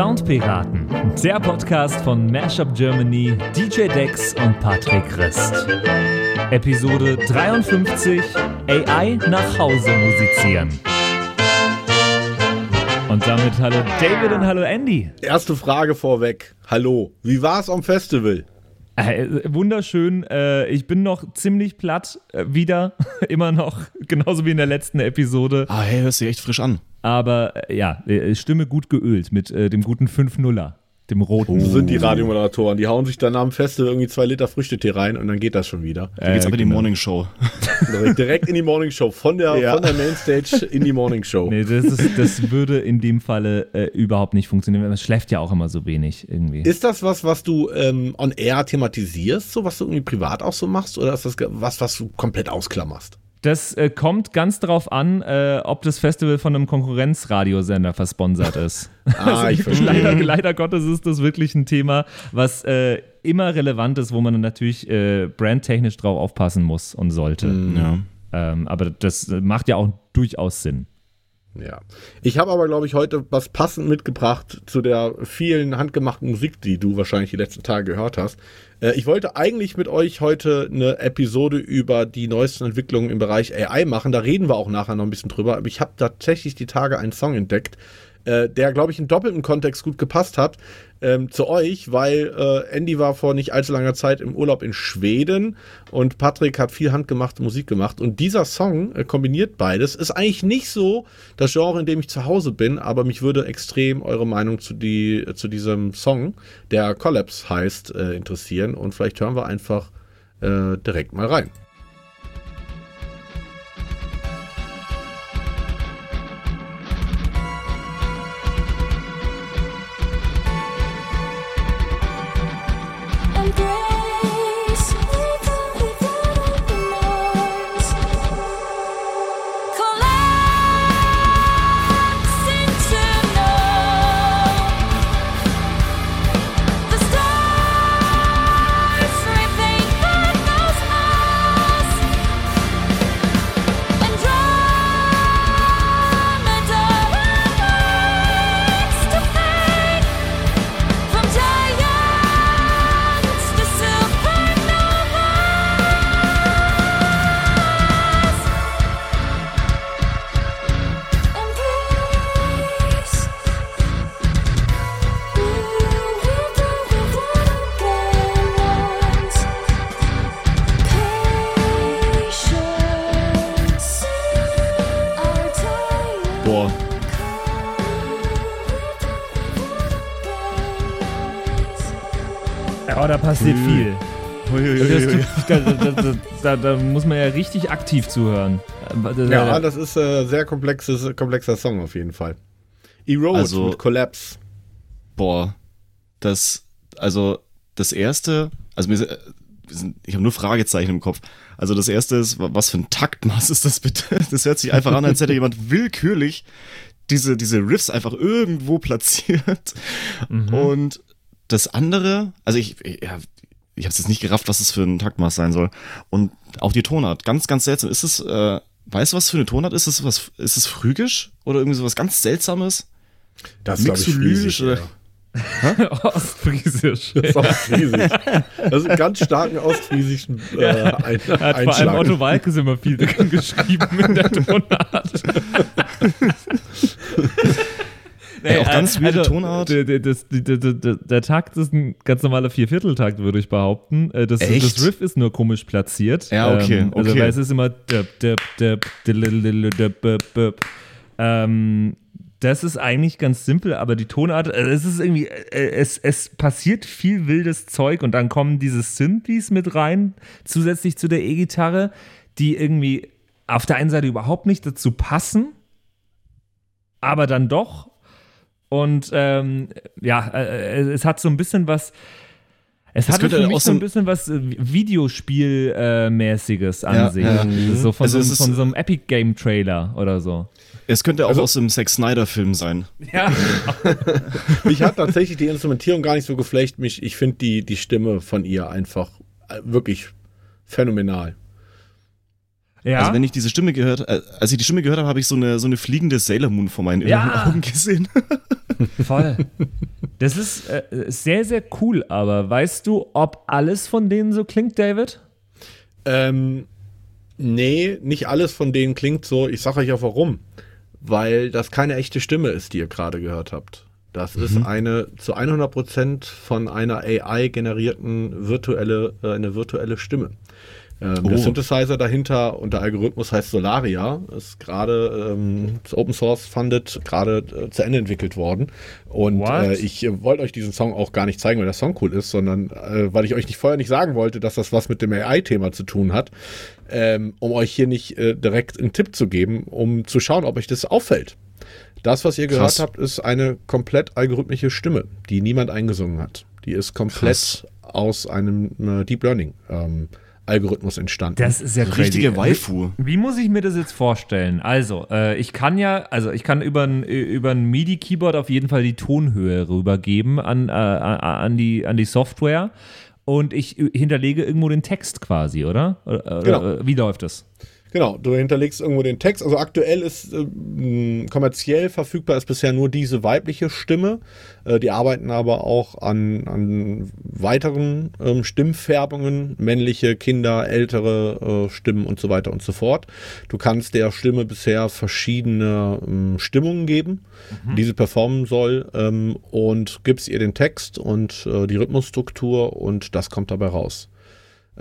Soundpiraten, der Podcast von Mashup Germany, DJ Dex und Patrick Christ. Episode 53: AI nach Hause musizieren. Und damit hallo David und hallo Andy. Erste Frage vorweg. Hallo, wie war es am Festival? Äh, wunderschön. Äh, ich bin noch ziemlich platt. Äh, wieder. Immer noch. Genauso wie in der letzten Episode. Ah, hey, hörst du echt frisch an. Aber ja, Stimme gut geölt mit dem guten 5-0er. Dem roten. So sind die Radiomoderatoren. Die hauen sich dann am Festival irgendwie zwei Liter Früchtetee rein und dann geht das schon wieder. Da geht's Äh, aber in die genau. Morning Show. Direkt, direkt in die Morning Show. Von der, Ja. von der Mainstage in die Morning Show. Nee, das, ist, das würde in dem Falle äh, überhaupt nicht funktionieren. weil Man schläft ja auch immer so wenig irgendwie. Ist das was, was du ähm, on air thematisierst, so was du irgendwie privat auch so machst, oder ist das was, was du komplett ausklammerst? Das äh, kommt ganz drauf an, äh, ob das Festival von einem Konkurrenzradiosender versponsert ist. Ah, ich verstehe. leider, leider Gottes ist das wirklich ein Thema, was äh, immer relevant ist, wo man natürlich äh, brandtechnisch drauf aufpassen muss und sollte. Ja. Ähm, aber das macht ja auch durchaus Sinn. Ja. Ich habe aber, glaube ich, heute was passend mitgebracht zu der vielen handgemachten Musik, die du wahrscheinlich die letzten Tage gehört hast. Äh, ich wollte eigentlich mit euch heute eine Episode über die neuesten Entwicklungen im Bereich AI machen. Da reden wir auch nachher noch ein bisschen drüber. Aber ich habe tatsächlich die Tage einen Song entdeckt, äh, der, glaube ich, in doppeltem Kontext gut gepasst hat ähm, zu euch, weil äh, Andy war vor nicht allzu langer Zeit im Urlaub in Schweden und Patrick hat viel handgemachte Musik gemacht. Und dieser Song äh, kombiniert beides. Ist eigentlich nicht so das Genre, in dem ich zu Hause bin, aber mich würde extrem eure Meinung zu, die, äh, zu diesem Song, der Collapse heißt, äh, interessieren. Und vielleicht hören wir einfach direkt mal rein. Passiert Ui. viel. Das, da, da, da, da, da muss man ja richtig aktiv zuhören. Äh, Ja, das ist äh, sehr komplexes, komplexer Song auf jeden Fall. Erode Also- mit Collapse. boah. Das, also, das erste, also mir, sind- ich habe nur Fragezeichen im Kopf. Also das erste ist, wa- was für ein Taktmaß ist das bitte? Das hört sich einfach an, als hätte jemand willkürlich diese, diese Riffs einfach irgendwo platziert. Und das andere, also ich, ja, ich habe jetzt nicht gerafft, was das für ein Taktmaß sein soll. Und auch die Tonart, ganz, ganz seltsam. Ist es, äh, weißt du, was für eine Tonart ist? Ist es was, ist es phrygisch oder irgendwie so was ganz Seltsames? Das ist, ich, oder- ja. Ostfriesisch. Das ist Ostfriesisch. Das ist einen ganz starken ostfriesischen äh, Ein Hat vor allem Einschlag. Otto Walkes immer viel geschrieben in der Tonart. Ey, auch ganz weirde Tonart. Der, der, der, der, Takt ist ein ganz normaler Viervierteltakt, würde ich behaupten. Äh, Das, Echt? das Riff ist nur komisch platziert. Ja, okay, Ähm, Also, okay. weil es ist immer. Ähm, das ist eigentlich ganz simpel, aber die Tonart, äh, es ist irgendwie, äh, es, es passiert viel wildes Zeug und dann kommen diese Synthes mit rein, zusätzlich zu der E-Gitarre, die irgendwie auf der einen Seite überhaupt nicht dazu passen, aber dann doch. Und ähm, ja, äh, es hat so ein bisschen was. Es Das für mich so ein bisschen was äh, Videospielmäßiges an Ja, sich. ja. So von, Also so, von so einem Epic Game Trailer oder so. Es könnte auch Also- aus dem Zack Snyder-Film sein. Ja, Mich hat tatsächlich die Instrumentierung gar nicht so geflecht. Mich, ich finde die, die Stimme von ihr einfach äh, wirklich phänomenal. Ja. Also wenn ich diese Stimme gehört, äh, als ich die Stimme gehört habe, habe ich so eine, so eine fliegende Sailor Moon vor meinen inneren Ja. Augen gesehen. voll. Das ist äh, sehr, sehr cool, aber weißt du, ob alles von denen so klingt, David? Ähm, nee, nicht alles von denen klingt so. Ich sage euch auch warum. Weil das keine echte Stimme ist, die ihr gerade gehört habt. Das ist eine zu 100% von einer AI generierten virtuelle, äh, eine virtuelle Stimme. Ähm, Der Oh. Synthesizer dahinter und der Algorithmus heißt Solaria, ist gerade ähm, ist Open Source funded, gerade äh, zu Ende entwickelt worden. Und äh, ich äh, wollte euch diesen Song auch gar nicht zeigen, weil der Song cool ist, sondern äh, weil ich euch nicht vorher nicht sagen wollte, dass das was mit dem AI-Thema zu tun hat, ähm, um euch hier nicht äh, direkt einen Tipp zu geben, um zu schauen, ob euch das auffällt. Das, was ihr Krass. gehört habt, ist eine komplett algorithmische Stimme, die niemand eingesungen hat. Die ist komplett Krass. aus einem äh, Deep Learning ähm, Algorithmus entstanden. Das ist ja crazy. Richtige Waifu. Wie muss ich mir das jetzt vorstellen? Also, äh, ich kann ja, also ich kann über ein, über ein MIDI-Keyboard auf jeden Fall die Tonhöhe rübergeben an, äh, an, die, an die Software und ich hinterlege irgendwo den Text quasi, oder? Oder- Genau. oder Wie läuft das? Genau, du hinterlegst irgendwo den Text. Also aktuell ist äh, kommerziell verfügbar ist bisher nur diese weibliche Stimme. Äh, die arbeiten aber auch an, an weiteren ähm, Stimmfärbungen, männliche, Kinder, ältere äh, Stimmen und so weiter und so fort. Du kannst der Stimme bisher verschiedene ähm, Stimmungen geben, die sie performen soll ähm, und gibst ihr den Text und äh, die Rhythmusstruktur und das kommt dabei raus.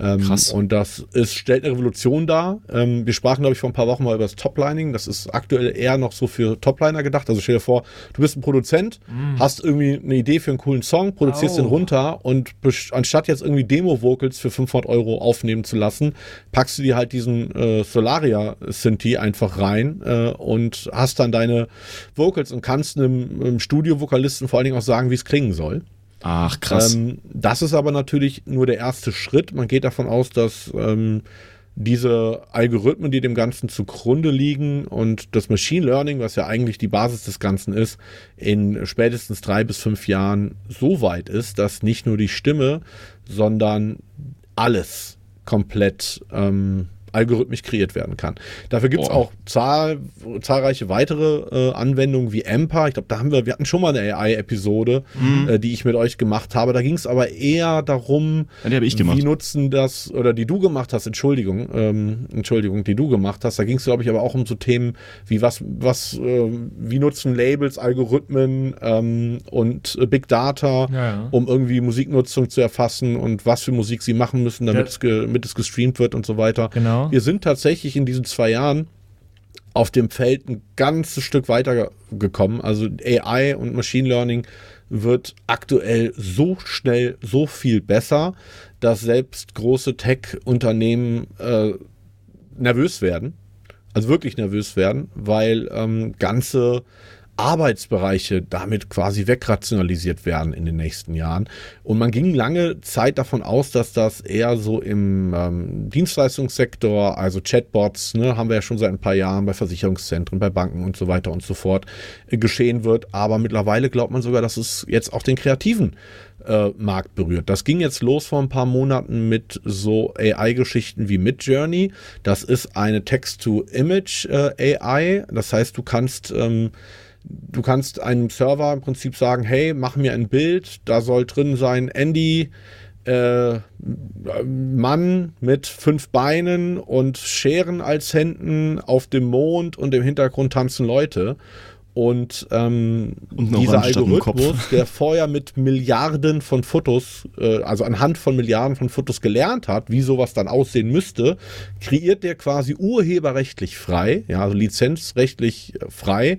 Ähm, Krass. Und das ist, stellt eine Revolution dar. Ähm, wir sprachen, glaube ich, vor ein paar Wochen mal über das Toplining. Das ist aktuell eher noch so für Topliner gedacht. Also stell dir vor, du bist ein Produzent, hast irgendwie eine Idee für einen coolen Song, produzierst Au. den runter und anstatt jetzt irgendwie Demo-Vocals für 500 Euro aufnehmen zu lassen, packst du dir halt diesen äh, Solaria-Synthi einfach rein äh, und hast dann deine Vocals und kannst einem, einem Studio-Vokalisten vor allen Dingen auch sagen, wie es klingen soll. Ach, krass. Ähm, das ist aber natürlich nur der erste Schritt. Man geht davon aus, dass ähm, diese Algorithmen, die dem Ganzen zugrunde liegen und das Machine Learning, was ja eigentlich die Basis des Ganzen ist, in spätestens drei bis fünf Jahren so weit ist, dass nicht nur die Stimme, sondern alles komplett ähm, algorithmisch kreiert werden kann. Dafür gibt es auch zahl, zahlreiche weitere äh, Anwendungen wie Empa. Ich glaube, da haben wir, wir hatten schon mal eine AI-Episode, Mhm. äh, die ich mit euch gemacht habe. Da ging es aber eher darum, Ja, wie nutzen das, oder die du gemacht hast, Entschuldigung, ähm, Entschuldigung, die du gemacht hast. Da ging es, glaube ich, aber auch um so Themen wie was, was, ähm, wie nutzen Labels, Algorithmen ähm, und äh, Big Data, Ja, ja. um irgendwie Musiknutzung zu erfassen und was für Musik sie machen müssen, damit, Ja. es, ge, damit es gestreamt wird und so weiter. Genau. Wir sind tatsächlich in diesen zwei Jahren auf dem Feld ein ganzes Stück weiter ge- gekommen. Also AI und Machine Learning wird aktuell so schnell so viel besser, dass selbst große Tech-Unternehmen äh, nervös werden. Also wirklich nervös werden, weil ähm, ganze Arbeitsbereiche damit quasi wegrationalisiert werden in den nächsten Jahren. Und man ging lange Zeit davon aus, dass das eher so im ähm, Dienstleistungssektor, also Chatbots, ne, haben wir ja schon seit ein paar Jahren bei Versicherungszentren, bei Banken und so weiter und so fort äh, geschehen wird. Aber mittlerweile glaubt man sogar, dass es jetzt auch den kreativen äh, Markt berührt. Das ging jetzt los vor ein paar Monaten mit so AI-Geschichten wie Midjourney. Das ist eine Text-to-Image äh, AI. Das heißt, du kannst ähm, du kannst einem Server im Prinzip sagen, hey, mach mir ein Bild, da soll drin sein Andy, äh, Mann mit fünf Beinen und Scheren als Händen auf dem Mond und im Hintergrund tanzen Leute. Und, ähm, Und dieser. Algorithmus, der vorher mit Milliarden von Fotos, äh, also anhand von Milliarden von Fotos gelernt hat, wie sowas dann aussehen müsste, kreiert der quasi urheberrechtlich frei, ja, also lizenzrechtlich frei,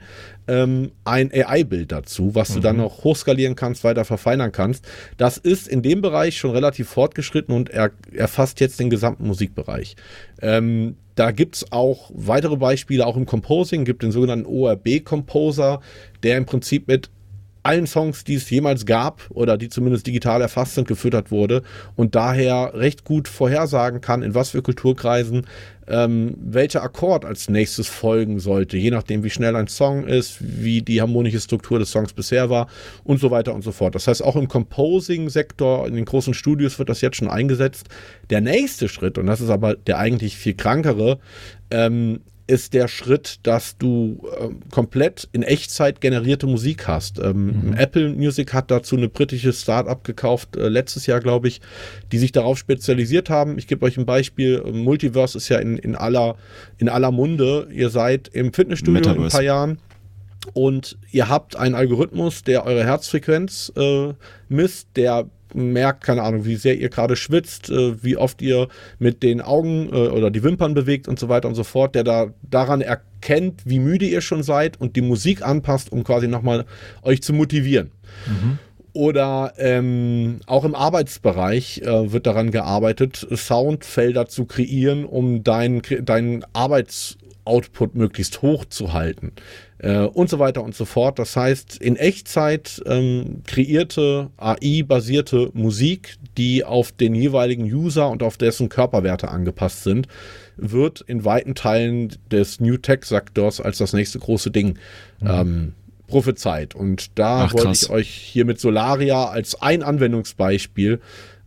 ähm, ein AI-Bild dazu, was du dann noch hochskalieren kannst, weiter verfeinern kannst. Das ist in dem Bereich schon relativ fortgeschritten und er erfasst jetzt den gesamten Musikbereich. Ähm, da gibt's auch weitere Beispiele, auch im Composing, gibt den sogenannten ORB-Composer, der im Prinzip mit allen Songs, die es jemals gab oder die zumindest digital erfasst sind, gefüttert wurde und daher recht gut vorhersagen kann, in was für Kulturkreisen ähm, welcher Akkord als nächstes folgen sollte, je nachdem, wie schnell ein Song ist, wie die harmonische Struktur des Songs bisher war und so weiter und so fort. Das heißt, auch im Composing-Sektor, in den großen Studios wird das jetzt schon eingesetzt. Der nächste Schritt, und das ist aber der eigentlich viel krankere, ähm, ist der Schritt, dass du ähm, komplett in Echtzeit generierte Musik hast. Ähm, Apple Music hat dazu eine britische Start-up gekauft, äh, letztes Jahr, glaube ich, die sich darauf spezialisiert haben. Ich gebe euch ein Beispiel. Multiverse ist ja in, in, aller, in aller Munde. Ihr seid im Fitnessstudio in ein Metaverse. paar Jahren und ihr habt einen Algorithmus, der eure Herzfrequenz äh, misst, der merkt, keine Ahnung, wie sehr ihr gerade schwitzt, äh, wie oft ihr mit den Augen äh, oder die Wimpern bewegt und so weiter und so fort, der da daran erkennt, wie müde ihr schon seid und die Musik anpasst, um quasi nochmal euch zu motivieren. Oder ähm, auch im Arbeitsbereich äh, wird daran gearbeitet, Soundfelder zu kreieren, um deinen deinen Arbeitsoutput möglichst hoch zu halten. Äh, und so weiter und so fort. Das heißt, in Echtzeit ähm, kreierte AI-basierte Musik, die auf den jeweiligen User und auf dessen Körperwerte angepasst sind, wird in weiten Teilen des New Tech-Sektors als das nächste große Ding ähm, prophezeit. Und da Ach, wollte ich euch hier mit Solaria als ein Anwendungsbeispiel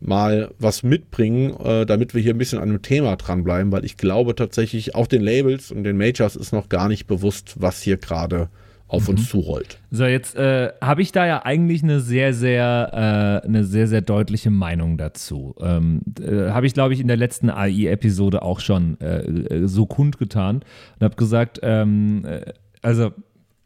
mal was mitbringen, äh, damit wir hier ein bisschen an dem Thema dranbleiben, weil ich glaube tatsächlich, auch den Labels und den Majors ist noch gar nicht bewusst, was hier gerade auf uns zurollt. So, jetzt äh, habe ich da ja eigentlich eine sehr, sehr, äh, eine sehr, sehr deutliche Meinung dazu. Ähm, äh, habe ich, glaube ich, in der letzten AI-Episode auch schon äh, äh, so kundgetan und habe gesagt, ähm, äh, also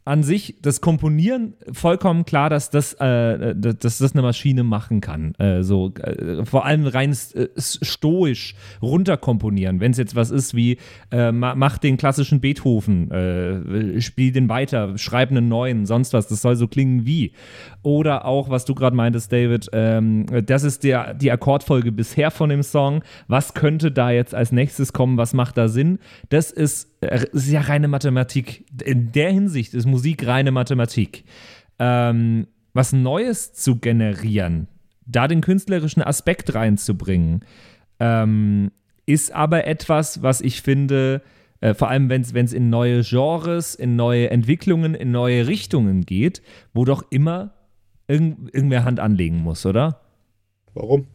an sich das Komponieren vollkommen klar, dass das, äh, dass das eine Maschine machen kann. Äh, so äh, vor allem rein äh, stoisch runterkomponieren. Wenn es jetzt was ist wie äh, ma- mach den klassischen Beethoven, äh, spiel den weiter, schreib einen neuen, sonst was. Das soll so klingen wie. Oder auch, was du gerade meintest, David, ähm, das ist der, die Akkordfolge bisher von dem Song. Was könnte da jetzt als nächstes kommen? Was macht da Sinn? Das ist, äh, ist ja reine Mathematik. In der Hinsicht ist Musik reine Mathematik. Ähm, was Neues zu generieren, da den künstlerischen Aspekt reinzubringen, ähm, ist aber etwas, was ich finde, äh, vor allem wenn es in neue Genres, in neue Entwicklungen, in neue Richtungen geht, wo doch immer irgend, irgendwer Hand anlegen muss, oder? Warum?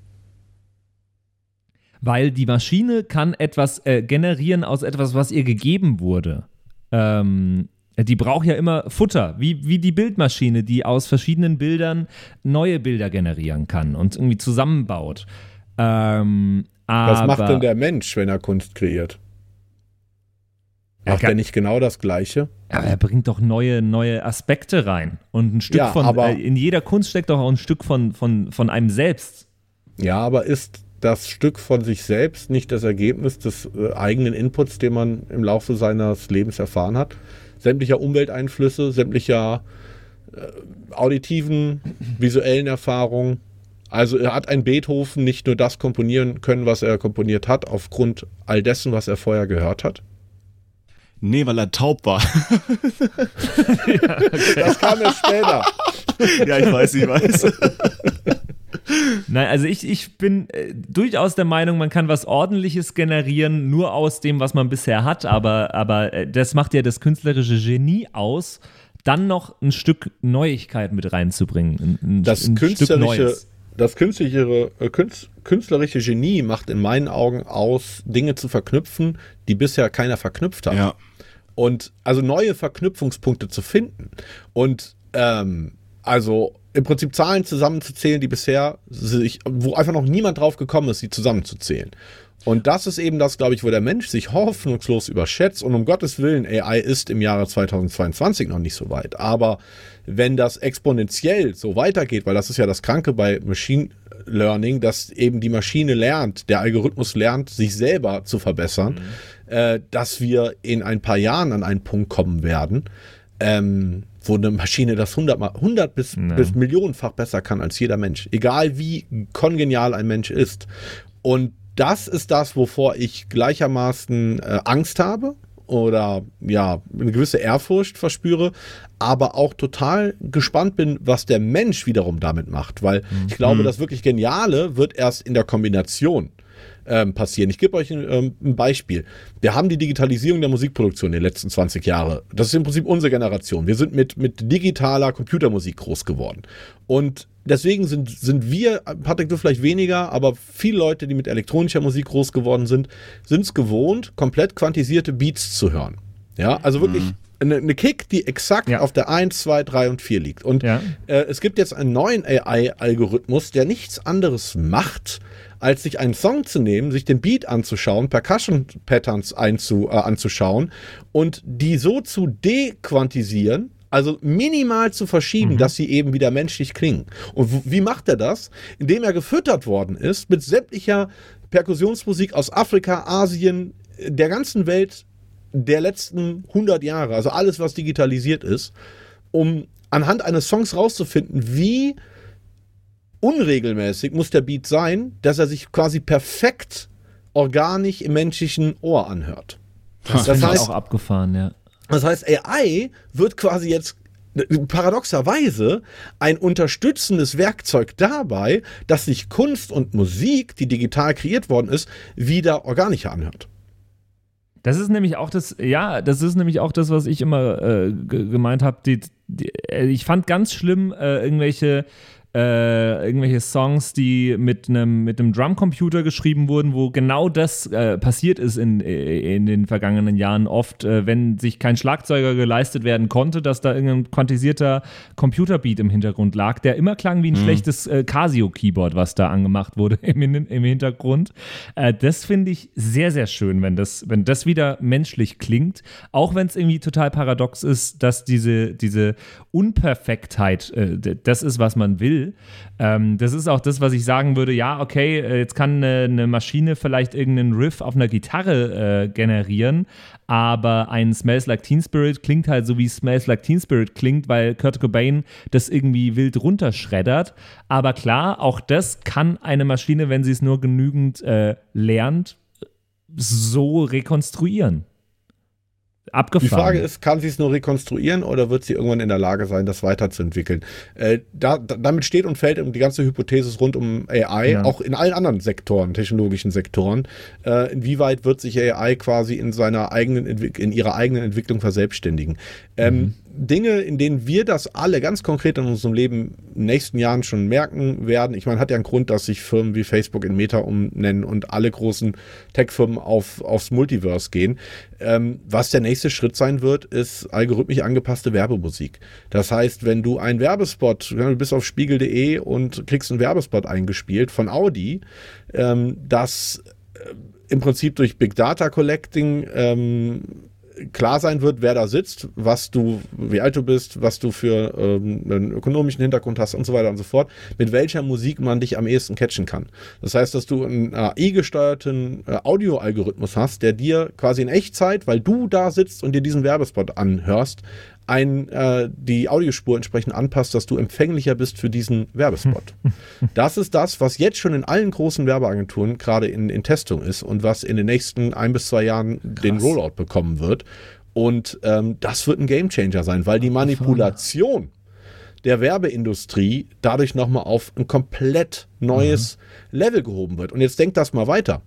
Weil die Maschine kann etwas äh, generieren aus etwas, was ihr gegeben wurde. Ähm, die braucht ja immer Futter, wie, wie die Bildmaschine, die aus verschiedenen Bildern neue Bilder generieren kann und irgendwie zusammenbaut. Ähm, Was macht denn der Mensch, wenn er Kunst kreiert? Er Macht kann- er nicht genau das Gleiche? Aber er bringt doch neue, neue Aspekte rein. Und ein Stück Ja, von, aber- äh, in jeder Kunst steckt doch auch ein Stück von, von, von einem selbst. Ja, aber ist das Stück von sich selbst nicht das Ergebnis des äh, eigenen Inputs, den man im Laufe seines Lebens erfahren hat? Sämtlicher Umwelteinflüsse, sämtlicher äh, auditiven, visuellen Erfahrungen. Also er hat ein Beethoven nicht nur das komponieren können, was er komponiert hat, aufgrund all dessen, was er vorher gehört hat. Nee, weil er taub war. Das kam erst später. ja, ich weiß, ich weiß. Nein, also ich, ich bin äh, durchaus der Meinung, man kann was Ordentliches generieren, nur aus dem, was man bisher hat, aber, aber äh, das macht ja das künstlerische Genie aus, dann noch ein Stück Neuigkeit mit reinzubringen. Ein, ein, das ein Stück künstlerische, Neues. das künstlerische, äh, künst, künstlerische Genie macht in meinen Augen aus, Dinge zu verknüpfen, die bisher keiner verknüpft hat. Ja. Und also neue Verknüpfungspunkte zu finden. Und ähm, also im Prinzip Zahlen zusammenzuzählen, die bisher sich, wo einfach noch niemand drauf gekommen ist, sie zusammenzuzählen. Und das ist eben das, glaube ich, wo der Mensch sich hoffnungslos überschätzt. Und um Gottes Willen, AI ist im Jahre 2022 noch nicht so weit. Aber wenn das exponentiell so weitergeht, weil das ist ja das Kranke bei Machine Learning, dass eben die Maschine lernt, der Algorithmus lernt, sich selber zu verbessern, äh, dass wir in ein paar Jahren an einen Punkt kommen werden, ähm, wo eine Maschine das 100, mal, 100 bis, bis millionenfach besser kann als jeder Mensch. Egal wie kongenial ein Mensch ist. Und das ist das, wovor ich gleichermaßen äh, Angst habe oder ja, eine gewisse Ehrfurcht verspüre, aber auch total gespannt bin, was der Mensch wiederum damit macht, weil ich glaube, das wirklich Geniale wird erst in der Kombination ähm, passieren. Ich gebe euch ein, ähm, ein Beispiel. Wir haben die Digitalisierung der Musikproduktion in den letzten 20 Jahren. Das ist im Prinzip unsere Generation. Wir sind mit, mit digitaler Computermusik groß geworden. Und deswegen sind, sind wir, Patrick, du vielleicht weniger, aber viele Leute, die mit elektronischer Musik groß geworden sind, sind es gewohnt, komplett quantisierte Beats zu hören. Ja, also wirklich eine, eine Kick, die exakt Ja. auf der 1, 2, 3 und 4 liegt. Und Ja. äh, es gibt jetzt einen neuen AI-Algorithmus, der nichts anderes macht, als sich einen Song zu nehmen, sich den Beat anzuschauen, Percussion-Patterns einzu, äh, anzuschauen und die so zu dequantisieren, also minimal zu verschieben, dass sie eben wieder menschlich klingen. Und wie macht er das? Indem er gefüttert worden ist mit sämtlicher Perkussionsmusik aus Afrika, Asien, der ganzen Welt der letzten 100 Jahre, also alles, was digitalisiert ist, um anhand eines Songs rauszufinden, wie unregelmäßig muss der Beat sein, dass er sich quasi perfekt organisch im menschlichen Ohr anhört. Das, ich heißt, auch abgefahren, ja. das heißt, AI wird quasi jetzt paradoxerweise ein unterstützendes Werkzeug dabei, dass sich Kunst und Musik, die digital kreiert worden ist, wieder organischer anhört. Das ist nämlich auch das, ja, das ist nämlich auch das, was ich immer äh, ge- gemeint habe. Äh, ich fand ganz schlimm äh, irgendwelche äh, irgendwelche Songs, die mit einem mit einem Drumcomputer geschrieben wurden, wo genau das äh, passiert ist in, äh, in den vergangenen Jahren oft, äh, wenn sich kein Schlagzeuger geleistet werden konnte, dass da irgendein quantisierter Computerbeat im Hintergrund lag, der immer klang wie ein schlechtes äh, Casio-Keyboard, was da angemacht wurde im, im Hintergrund. Äh, das finde ich sehr, sehr schön, wenn das, wenn das wieder menschlich klingt, auch wenn es irgendwie total paradox ist, dass diese, diese Unperfektheit das ist, was man will. Ähm, das ist auch das, was ich sagen würde, ja, okay, äh, jetzt kann eine, eine Maschine vielleicht irgendeinen Riff auf einer Gitarre äh, generieren, aber ein Smells Like Teen Spirit klingt halt so, wie Smells Like Teen Spirit klingt, weil Kurt Cobain das irgendwie wild runterschreddert. Aber klar, auch das kann eine Maschine, wenn sie es nur genügend äh, lernt, so rekonstruieren. Die Abgefahren. Frage ist, kann sie es nur rekonstruieren oder wird sie irgendwann in der Lage sein, das weiterzuentwickeln? Äh, da, da, damit steht und fällt die ganze Hypothese rund um AI, Ja. auch in allen anderen Sektoren, technologischen Sektoren. Äh, inwieweit wird sich AI quasi in seiner eigenen in ihrer eigenen Entwicklung verselbstständigen? Ähm, Dinge, in denen wir das alle ganz konkret in unserem Leben in den nächsten Jahren schon merken werden. Ich meine, hat ja einen Grund, dass sich Firmen wie Facebook in Meta umnennen und alle großen Tech-Firmen auf, aufs Multiverse gehen. Ähm, was der nächste Schritt sein wird, ist algorithmisch angepasste Werbemusik. Das heißt, wenn du einen Werbespot, du bist auf spiegel.de und kriegst einen Werbespot eingespielt von Audi, ähm, das äh, im Prinzip durch Big Data Collecting ähm, klar sein wird, wer da sitzt, was du, wie alt du bist, was du für ähm, einen ökonomischen Hintergrund hast und so weiter und so fort, mit welcher Musik man dich am ehesten catchen kann. Das heißt, dass du einen AI-gesteuerten äh, Audio-Algorithmus hast, der dir quasi in Echtzeit, weil du da sitzt und dir diesen Werbespot anhörst, ein, äh, die Audiospur entsprechend anpasst, dass du empfänglicher bist für diesen Werbespot. Das ist das, was jetzt schon in allen großen Werbeagenturen gerade in, in Testung ist und was in den nächsten ein bis zwei Jahren den Rollout bekommen wird. Und ähm, das wird ein Gamechanger sein, weil die Manipulation der Werbeindustrie dadurch nochmal auf ein komplett neues Level gehoben wird. Und jetzt denkt das mal weiter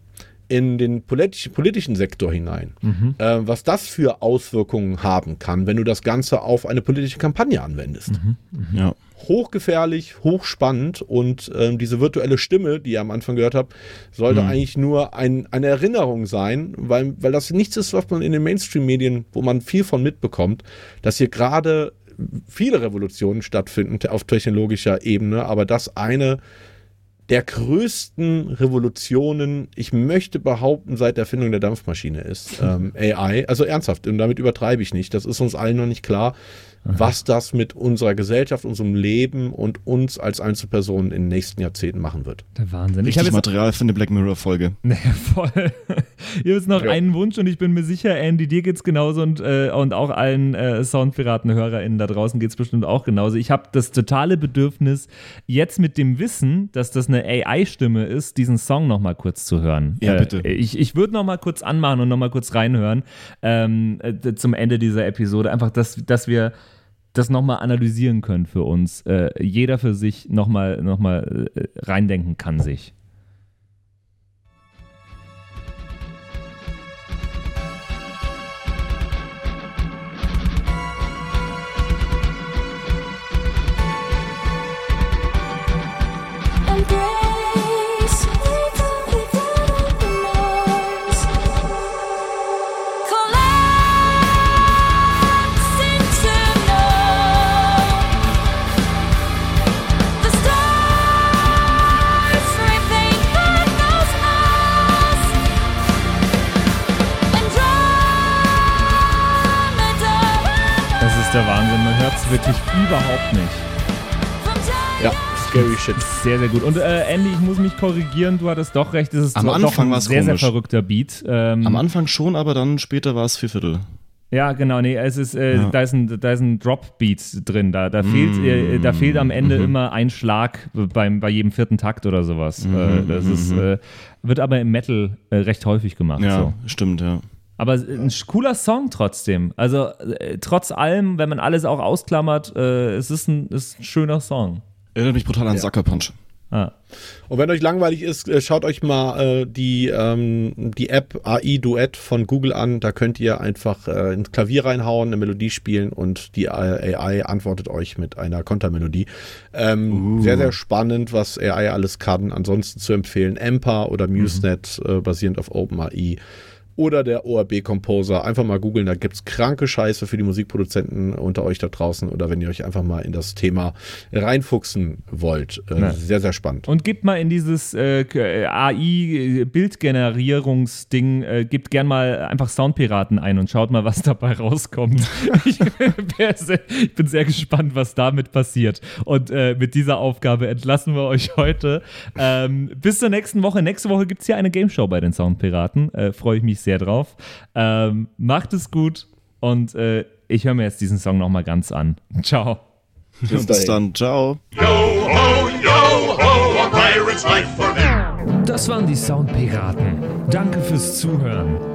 in den politisch, politischen Sektor hinein, äh, was das für Auswirkungen haben kann, wenn du das Ganze auf eine politische Kampagne anwendest. Ja. hochgefährlich, hochspannend und ähm, diese virtuelle Stimme, die ihr am Anfang gehört habt, sollte eigentlich nur ein, eine Erinnerung sein, weil, weil das nichts ist, was man in den Mainstream-Medien, wo man viel von mitbekommt, dass hier gerade viele Revolutionen stattfinden auf technologischer Ebene, aber das eine der größten Revolutionen, ich möchte behaupten, seit der Erfindung der Dampfmaschine ist ähm, AI. Also ernsthaft, und damit übertreibe ich nicht. Das ist uns allen noch nicht klar, was das mit unserer Gesellschaft, unserem Leben und uns als Einzelpersonen in den nächsten Jahrzehnten machen wird. Der Wahnsinn. Ich Richtig habe jetzt Material für eine Black Mirror-Folge. Nee, voll. Ich habe jetzt noch Ja. einen Wunsch und ich bin mir sicher, Andy, dir geht's genauso und, äh, und auch allen äh, Soundpiraten-HörerInnen da draußen geht's bestimmt auch genauso. Ich habe das totale Bedürfnis, jetzt mit dem Wissen, dass das eine AI-Stimme ist, diesen Song nochmal kurz zu hören. Ja, Äh, bitte. Ich, ich würde nochmal kurz anmachen und nochmal kurz reinhören ähm, äh, zum Ende dieser Episode. Einfach, dass, dass wir das nochmal analysieren können für uns. Äh, jeder für sich nochmal noch mal, äh, reindenken kann sich. Shit. Sehr, sehr gut. Und äh, Andy, ich muss mich korrigieren, du hattest doch recht, es ist Am doch Anfang ein war's sehr, sehr komisch. verrückter Beat. Ähm, Am Anfang schon, aber dann später war es vier Viertel. Ja, genau, nee, es ist, äh, Ja. da ist ein, da ist ein Drop-Beat drin. Da, da, fehlt, äh, da fehlt am Ende Mhm. immer ein Schlag beim, bei jedem vierten Takt oder sowas. Mhm, äh, das ist, äh, wird aber im Metal äh, recht häufig gemacht. Ja, So. stimmt, ja. Aber ein cooler Song trotzdem. Also äh, trotz allem, wenn man alles auch ausklammert, es ist ein, ist ein schöner Song. Erinnert mich brutal an Ja. Sucker Punch. Ah. Und wenn euch langweilig ist, äh, schaut euch mal äh, die, ähm, die App AI Duett von Google an. Da könnt ihr einfach äh, ins Klavier reinhauen, eine Melodie spielen und die äh, AI antwortet euch mit einer Kontermelodie. Ähm, Sehr, sehr spannend, was AI alles kann. Ansonsten zu empfehlen Empa oder MuseNet äh, basierend auf OpenAI. Oder der ORB Composer. Einfach mal googeln, da gibt's kranke Scheiße für die Musikproduzenten unter euch da draußen. Oder wenn ihr euch einfach mal in das Thema reinfuchsen wollt. Äh. Sehr, sehr spannend. Und gebt mal in dieses äh, AI-Bildgenerierungsding, äh, gebt gern mal einfach Soundpiraten ein und schaut mal, was dabei rauskommt. ich, wär sehr, ich bin sehr gespannt, was damit passiert. Und äh, mit dieser Aufgabe entlassen wir euch heute. Ähm, bis zur nächsten Woche. Nächste Woche gibt es hier eine Game Show bei den Soundpiraten. Äh, Freue ich mich sehr drauf. Ähm, macht es gut und äh, ich höre mir jetzt diesen Song nochmal ganz an. Ciao. Bis dann, ciao. Yo ho, yo ho, a pirate's life for me. Das waren die Soundpiraten. Danke fürs Zuhören.